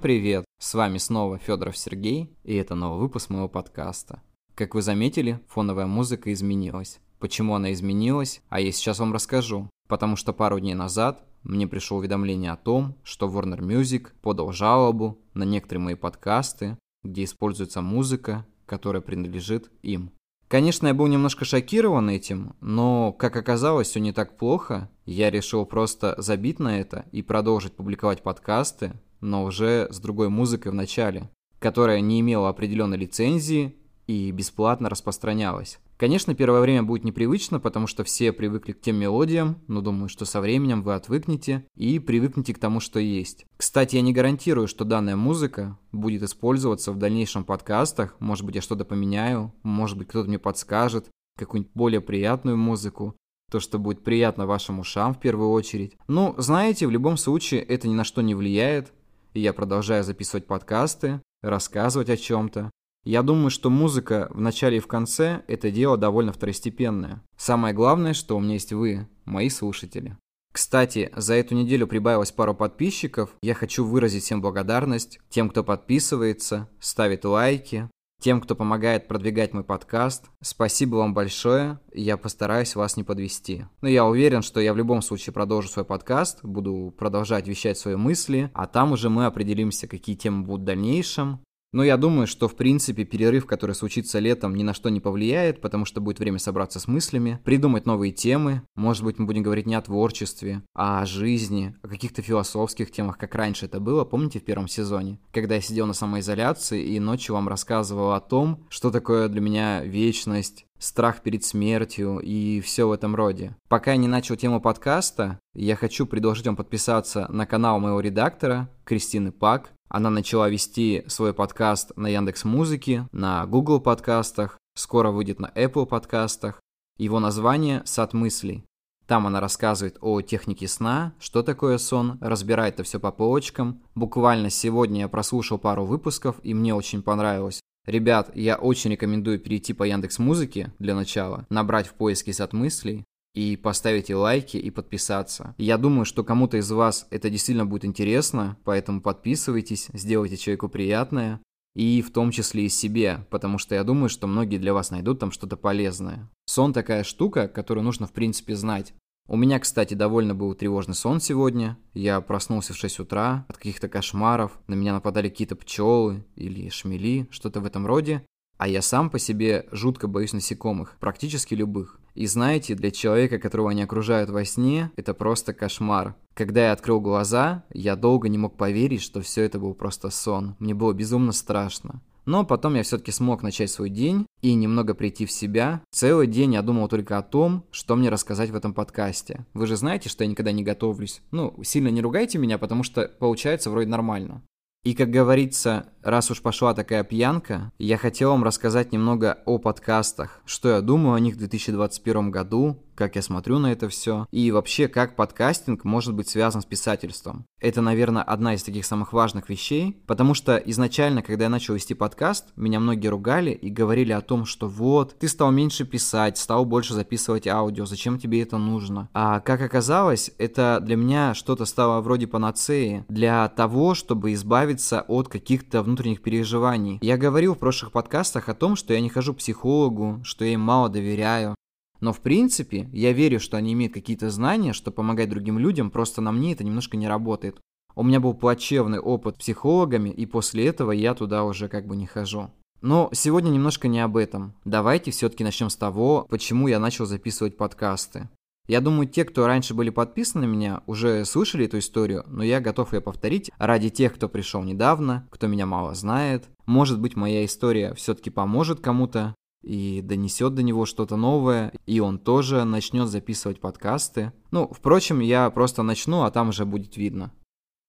Привет! С вами снова Федоров Сергей, и это новый выпуск моего подкаста. Как вы заметили, фоновая музыка изменилась. Почему она изменилась, а я сейчас вам расскажу. Потому что пару дней назад мне пришло уведомление о том, что Warner Music подал жалобу на некоторые мои подкасты, где используется музыка, которая принадлежит им. Конечно, я был немножко шокирован этим, но, как оказалось, все не так плохо. Я решил просто забить на это и продолжить публиковать подкасты, но уже с другой музыкой в начале, которая не имела определенной лицензии и бесплатно распространялась. Конечно, первое время будет непривычно, потому что все привыкли к тем мелодиям, но думаю, что со временем вы отвыкнете и привыкнете к тому, что есть. Кстати, я не гарантирую, что данная музыка будет использоваться в дальнейшем подкастах. Может быть, я что-то поменяю, может быть, кто-то мне подскажет какую-нибудь более приятную музыку. То, что будет приятно вашим ушам в первую очередь. Ну, знаете, в любом случае это ни на что не влияет. И я продолжаю записывать подкасты, рассказывать о чем-то. Я думаю, что музыка в начале и в конце – это дело довольно второстепенное. Самое главное, что у меня есть вы, мои слушатели. Кстати, за эту неделю прибавилось пару подписчиков. Я хочу выразить всем благодарность тем, кто подписывается, ставит лайки, тем, кто помогает продвигать мой подкаст. Спасибо вам большое, я постараюсь вас не подвести. Но я уверен, что я в любом случае продолжу свой подкаст, буду продолжать вещать свои мысли, а там уже мы определимся, какие темы будут в дальнейшем. Но я думаю, что в принципе перерыв, который случится летом, ни на что не повлияет, потому что будет время собраться с мыслями, придумать новые темы. Может быть, мы будем говорить не о творчестве, а о жизни, о каких-то философских темах, как раньше это было, помните, в первом сезоне? Когда я сидел на самоизоляции и ночью вам рассказывал о том, что такое для меня вечность, страх перед смертью и все в этом роде. Пока я не начал тему подкаста, я хочу предложить вам подписаться на канал моего редактора Кристины Пак. Она начала вести свой подкаст на Яндекс Музыке, на Google подкастах, скоро выйдет на Apple подкастах. Его название «Сад мыслей». Там она рассказывает о технике сна, что такое сон, разбирает это все по полочкам. Буквально сегодня я прослушал пару выпусков, и мне очень понравилось. Ребят, я очень рекомендую перейти по Яндекс Музыке для начала, набрать в поиске сад мыслей, и поставите лайки и подписаться. Я думаю, что кому-то из вас это действительно будет интересно, поэтому подписывайтесь, сделайте человеку приятное, и в том числе и себе, потому что я думаю, что многие для вас найдут там что-то полезное. Сон такая штука, которую нужно в принципе знать. У меня, кстати, довольно был тревожный сон сегодня. Я проснулся в 6 утра от каких-то кошмаров. На меня нападали какие-то пчелы или шмели, что-то в этом роде. А я сам по себе жутко боюсь насекомых, практически любых. И знаете, для человека, которого они окружают во сне, это просто кошмар. Когда я открыл глаза, я долго не мог поверить, что все это был просто сон. Мне было безумно страшно. Но потом я все-таки смог начать свой день и немного прийти в себя. Целый день я думал только о том, что мне рассказать в этом подкасте. Вы же знаете, что я никогда не готовлюсь. Ну, сильно не ругайте меня, потому что получается вроде нормально. И, как говорится, раз уж пошла такая пьянка, я хотел вам рассказать немного о подкастах, что я думаю о них в 2021 году, как я смотрю на это все, и вообще, как подкастинг может быть связан с писательством. Это, наверное, одна из таких самых важных вещей, потому что изначально, когда я начал вести подкаст, меня многие ругали и говорили о том, что вот, ты стал меньше писать, стал больше записывать аудио, зачем тебе это нужно? А как оказалось, это для меня что-то стало вроде панацеи для того, чтобы избавиться от каких-то внутренних переживаний. Я говорил в прошлых подкастах о том, что я не хожу к психологу, что я им мало доверяю, но в принципе, я верю, что они имеют какие-то знания, что помогать другим людям, просто на мне это немножко не работает. У меня был плачевный опыт с психологами, и после этого я туда уже как бы не хожу. Но сегодня немножко не об этом. Давайте все-таки начнем с того, почему я начал записывать подкасты. Я думаю, те, кто раньше были подписаны на меня, уже слышали эту историю, но я готов ее повторить ради тех, кто пришел недавно, кто меня мало знает. Может быть, моя история все-таки поможет кому-то, и донесет до него что-то новое, и он тоже начнет записывать подкасты. Ну, впрочем, я просто начну, а там уже будет видно.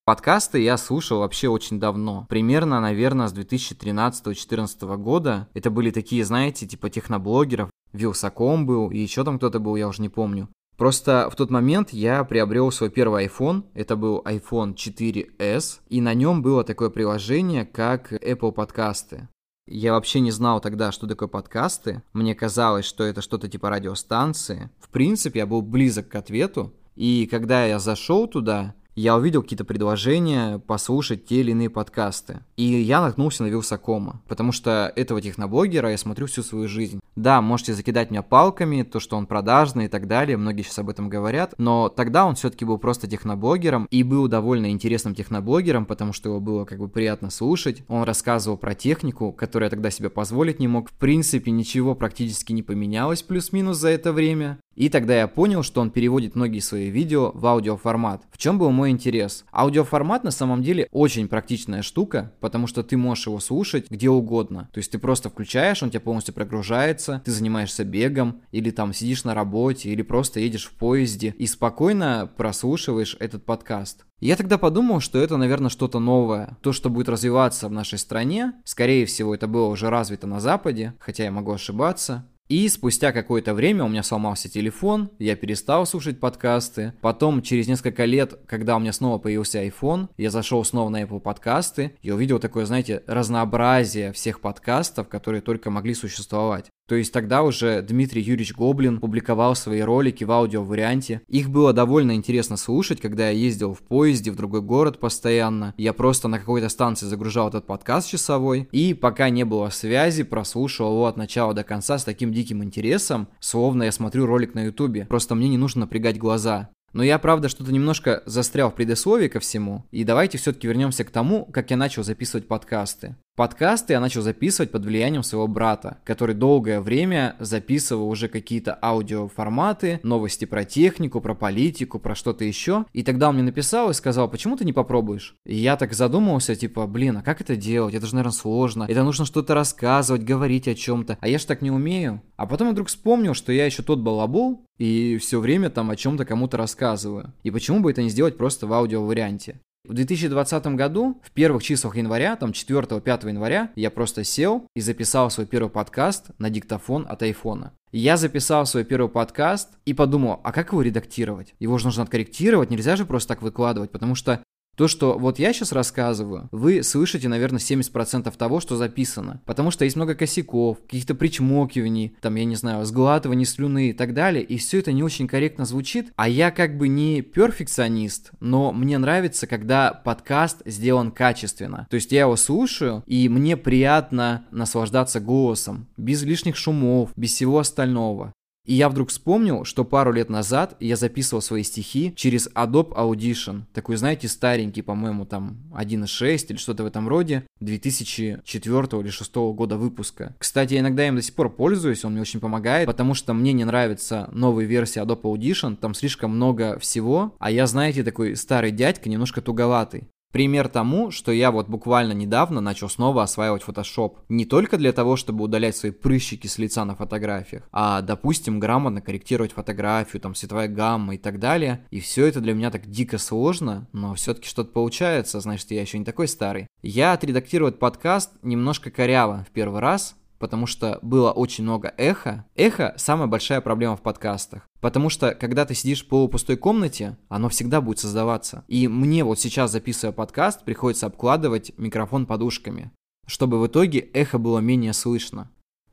Подкасты я слушал вообще очень давно. Примерно, наверное, с 2013-2014 года. Это были такие, знаете, типа техноблогеров. Вилсаком был, и еще там кто-то был, я уже не помню. Просто в тот момент я приобрел свой первый iPhone, это был iPhone 4s, и на нем было такое приложение, как Apple подкасты. Я вообще не знал тогда, что такое подкасты. Мне казалось, что это что-то типа радиостанции. В принципе, я был близок к ответу. И когда я зашел туда, я увидел какие-то предложения послушать те или иные подкасты. И я наткнулся на Вилсакома, потому что этого техноблогера я смотрю всю свою жизнь. Да, можете закидать меня палками, то, что он продажный и так далее, многие сейчас об этом говорят, но тогда он все-таки был просто техноблогером и был довольно интересным техноблогером, потому что его было как бы приятно слушать. Он рассказывал про технику, которую я тогда себе позволить не мог. В принципе, ничего практически не поменялось плюс-минус за это время. И тогда я понял, что он переводит многие свои видео в аудиоформат. В чем был мой интерес? Аудиоформат на самом деле очень практичная штука, потому что ты можешь его слушать где угодно. То есть ты просто включаешь, он тебя полностью прогружается, ты занимаешься бегом, или там сидишь на работе, или просто едешь в поезде и спокойно прослушиваешь этот подкаст. Я тогда подумал, что это, наверное, что-то новое. То, что будет развиваться в нашей стране. Скорее всего, это было уже развито на Западе, хотя я могу ошибаться. И спустя какое-то время у меня сломался телефон, я перестал слушать подкасты. Потом, через несколько лет, когда у меня снова появился iPhone, я зашел снова на Apple подкасты и увидел такое, знаете, разнообразие всех подкастов, которые только могли существовать. То есть тогда уже Дмитрий Юрьевич Гоблин публиковал свои ролики в аудио-варианте. Их было довольно интересно слушать, когда я ездил в поезде в другой город постоянно. Я просто на какой-то станции загружал этот подкаст часовой. И пока не было связи, прослушивал его от начала до конца с таким диким интересом, словно я смотрю ролик на ютубе. Просто мне не нужно напрягать глаза. Но я, правда, что-то немножко застрял в предисловии ко всему. И давайте все-таки вернемся к тому, как я начал записывать подкасты. Подкасты я начал записывать под влиянием своего брата, который долгое время записывал уже какие-то аудиоформаты, новости про технику, про политику, про что-то еще. И тогда он мне написал и сказал, почему ты не попробуешь? И я так задумался, типа, блин, а как это делать? Это же, наверное, сложно. Это нужно что-то рассказывать, говорить о чем-то. А я ж так не умею. А потом я вдруг вспомнил, что я еще тот балабол, и все время там о чем-то кому-то рассказываю. И почему бы это не сделать просто в аудио варианте? В 2020 году, в первых числах января, там 4-5 января, я просто сел и записал свой первый подкаст на диктофон от айфона. Я записал свой первый подкаст и подумал, а как его редактировать? Его же нужно откорректировать, нельзя же просто так выкладывать, потому что то, что вот я сейчас рассказываю, вы слышите, наверное, 70% того, что записано. Потому что есть много косяков, каких-то причмокиваний, там, я не знаю, сглатываний слюны и так далее. И все это не очень корректно звучит. А я как бы не перфекционист, но мне нравится, когда подкаст сделан качественно. То есть я его слушаю, и мне приятно наслаждаться голосом, без лишних шумов, без всего остального. И я вдруг вспомнил, что пару лет назад я записывал свои стихи через Adobe Audition. Такой, знаете, старенький, по-моему, там 1.6 или что-то в этом роде, 2004 или 2006 года выпуска. Кстати, я иногда им до сих пор пользуюсь, он мне очень помогает, потому что мне не нравится новая версия Adobe Audition, там слишком много всего, а я, знаете, такой старый дядька, немножко туговатый. Пример тому, что я вот буквально недавно начал снова осваивать Photoshop. Не только для того, чтобы удалять свои прыщики с лица на фотографиях, а, допустим, грамотно корректировать фотографию, там, цветовая гамма и так далее. И все это для меня так дико сложно, но все-таки что-то получается, значит, я еще не такой старый. Я отредактировать подкаст немножко коряво в первый раз, потому что было очень много эхо. Эхо – самая большая проблема в подкастах. Потому что, когда ты сидишь в полупустой комнате, оно всегда будет создаваться. И мне вот сейчас, записывая подкаст, приходится обкладывать микрофон подушками, чтобы в итоге эхо было менее слышно.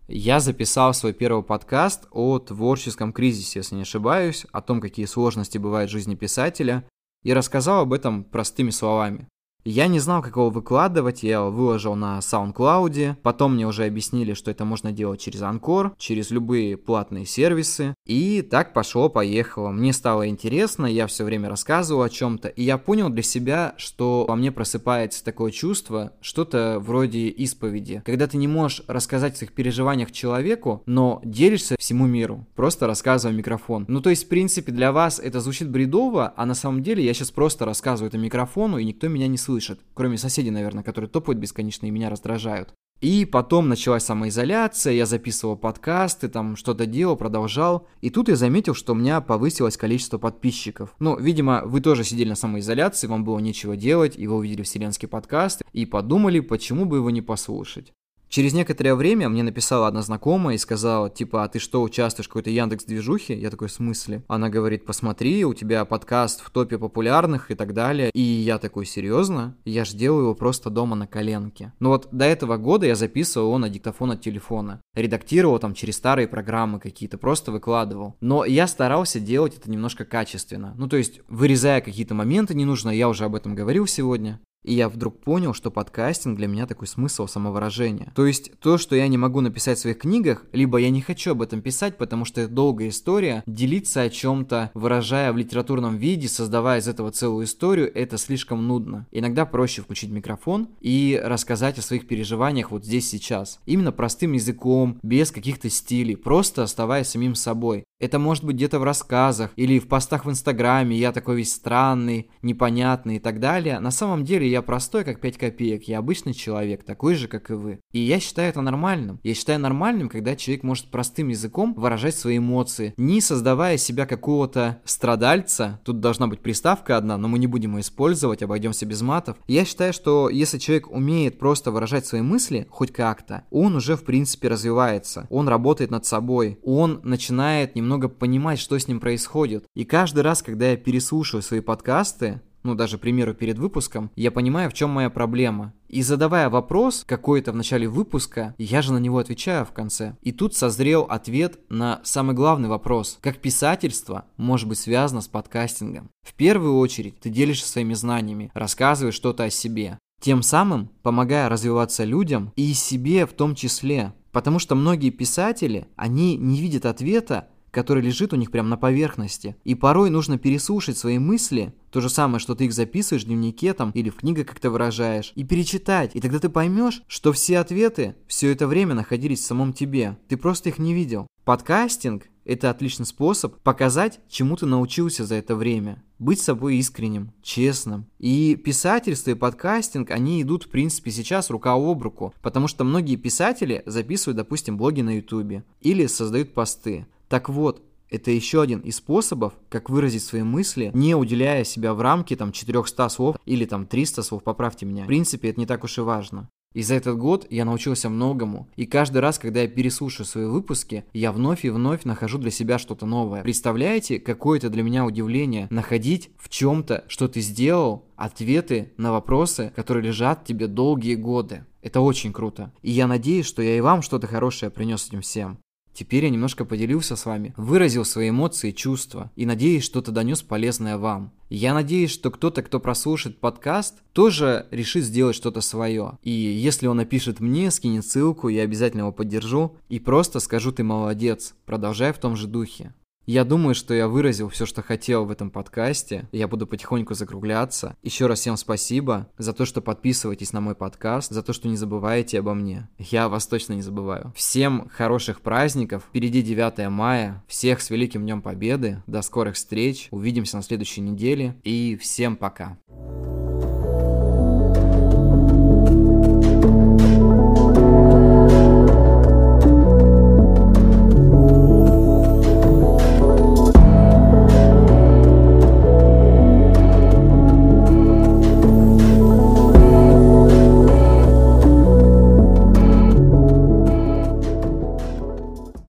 Я записал свой первый подкаст о творческом кризисе, если не ошибаюсь, о том, какие сложности бывают в жизни писателя, и рассказал об этом простыми словами. Я не знал, как его выкладывать, я его выложил на SoundCloud, потом мне уже объяснили, что это можно делать через Анкор, через любые платные сервисы, и так пошло-поехало. Мне стало интересно, я все время рассказывал о чем-то, и я понял для себя, что во мне просыпается такое чувство, что-то вроде исповеди, когда ты не можешь рассказать о своих переживаниях человеку, но делишься всему миру, просто рассказывая микрофон. Ну, то есть, в принципе, для вас это звучит бредово, а на самом деле я сейчас просто рассказываю это микрофону, и никто меня не слышит слышат. Кроме соседей, наверное, которые топают бесконечно и меня раздражают. И потом началась самоизоляция, я записывал подкасты, там что-то делал, продолжал. И тут я заметил, что у меня повысилось количество подписчиков. Ну, видимо, вы тоже сидели на самоизоляции, вам было нечего делать, и вы увидели вселенский подкаст, и подумали, почему бы его не послушать. Через некоторое время мне написала одна знакомая и сказала, типа, а ты что, участвуешь в какой-то Яндекс-движухе? Я такой, в смысле? Она говорит, посмотри, у тебя подкаст в топе популярных и так далее. И я такой, серьезно? Я ж делаю его просто дома на коленке. Но вот до этого года я записывал его на диктофон от телефона. Редактировал там через старые программы какие-то, просто выкладывал. Но я старался делать это немножко качественно. Ну, то есть, вырезая какие-то моменты ненужные, я уже об этом говорил сегодня. И я вдруг понял, что подкастинг для меня такой смысл самовыражения. То есть то, что я не могу написать в своих книгах, либо я не хочу об этом писать, потому что это долгая история, делиться о чем-то, выражая в литературном виде, создавая из этого целую историю, это слишком нудно. Иногда проще включить микрофон и рассказать о своих переживаниях вот здесь сейчас. Именно простым языком, без каких-то стилей, просто оставаясь самим собой. Это может быть где-то в рассказах или в постах в Инстаграме, я такой весь странный, непонятный и так далее. На самом деле я простой, как 5 копеек, я обычный человек, такой же, как и вы. И я считаю это нормальным. Я считаю нормальным, когда человек может простым языком выражать свои эмоции, не создавая себя какого-то страдальца. Тут должна быть приставка одна, но мы не будем ее использовать, обойдемся без матов. Я считаю, что если человек умеет просто выражать свои мысли, хоть как-то, он уже в принципе развивается, он работает над собой, он начинает немного немного понимать, что с ним происходит. И каждый раз, когда я переслушиваю свои подкасты, ну даже, к примеру, перед выпуском, я понимаю, в чем моя проблема. И задавая вопрос какой-то в начале выпуска, я же на него отвечаю в конце. И тут созрел ответ на самый главный вопрос. Как писательство может быть связано с подкастингом? В первую очередь ты делишься своими знаниями, рассказываешь что-то о себе. Тем самым помогая развиваться людям и себе в том числе. Потому что многие писатели, они не видят ответа который лежит у них прямо на поверхности. И порой нужно переслушать свои мысли, то же самое, что ты их записываешь в дневнике там или в книгах как-то выражаешь, и перечитать. И тогда ты поймешь, что все ответы все это время находились в самом тебе. Ты просто их не видел. Подкастинг – это отличный способ показать, чему ты научился за это время. Быть собой искренним, честным. И писательство и подкастинг, они идут, в принципе, сейчас рука об руку. Потому что многие писатели записывают, допустим, блоги на ютубе или создают посты. Так вот, это еще один из способов, как выразить свои мысли, не уделяя себя в рамки там 400 слов или там 300 слов, поправьте меня. В принципе, это не так уж и важно. И за этот год я научился многому, и каждый раз, когда я переслушаю свои выпуски, я вновь и вновь нахожу для себя что-то новое. Представляете, какое это для меня удивление находить в чем-то, что ты сделал, ответы на вопросы, которые лежат тебе долгие годы. Это очень круто. И я надеюсь, что я и вам что-то хорошее принес этим всем. Теперь я немножко поделился с вами, выразил свои эмоции и чувства, и надеюсь, что-то донес полезное вам. Я надеюсь, что кто-то, кто прослушает подкаст, тоже решит сделать что-то свое. И если он напишет мне, скинет ссылку, я обязательно его поддержу и просто скажу ты молодец, продолжай в том же духе. Я думаю, что я выразил все, что хотел в этом подкасте. Я буду потихоньку закругляться. Еще раз всем спасибо за то, что подписываетесь на мой подкаст, за то, что не забываете обо мне. Я вас точно не забываю. Всем хороших праздников. Впереди 9 мая. Всех с Великим Днем Победы. До скорых встреч. Увидимся на следующей неделе. И всем пока.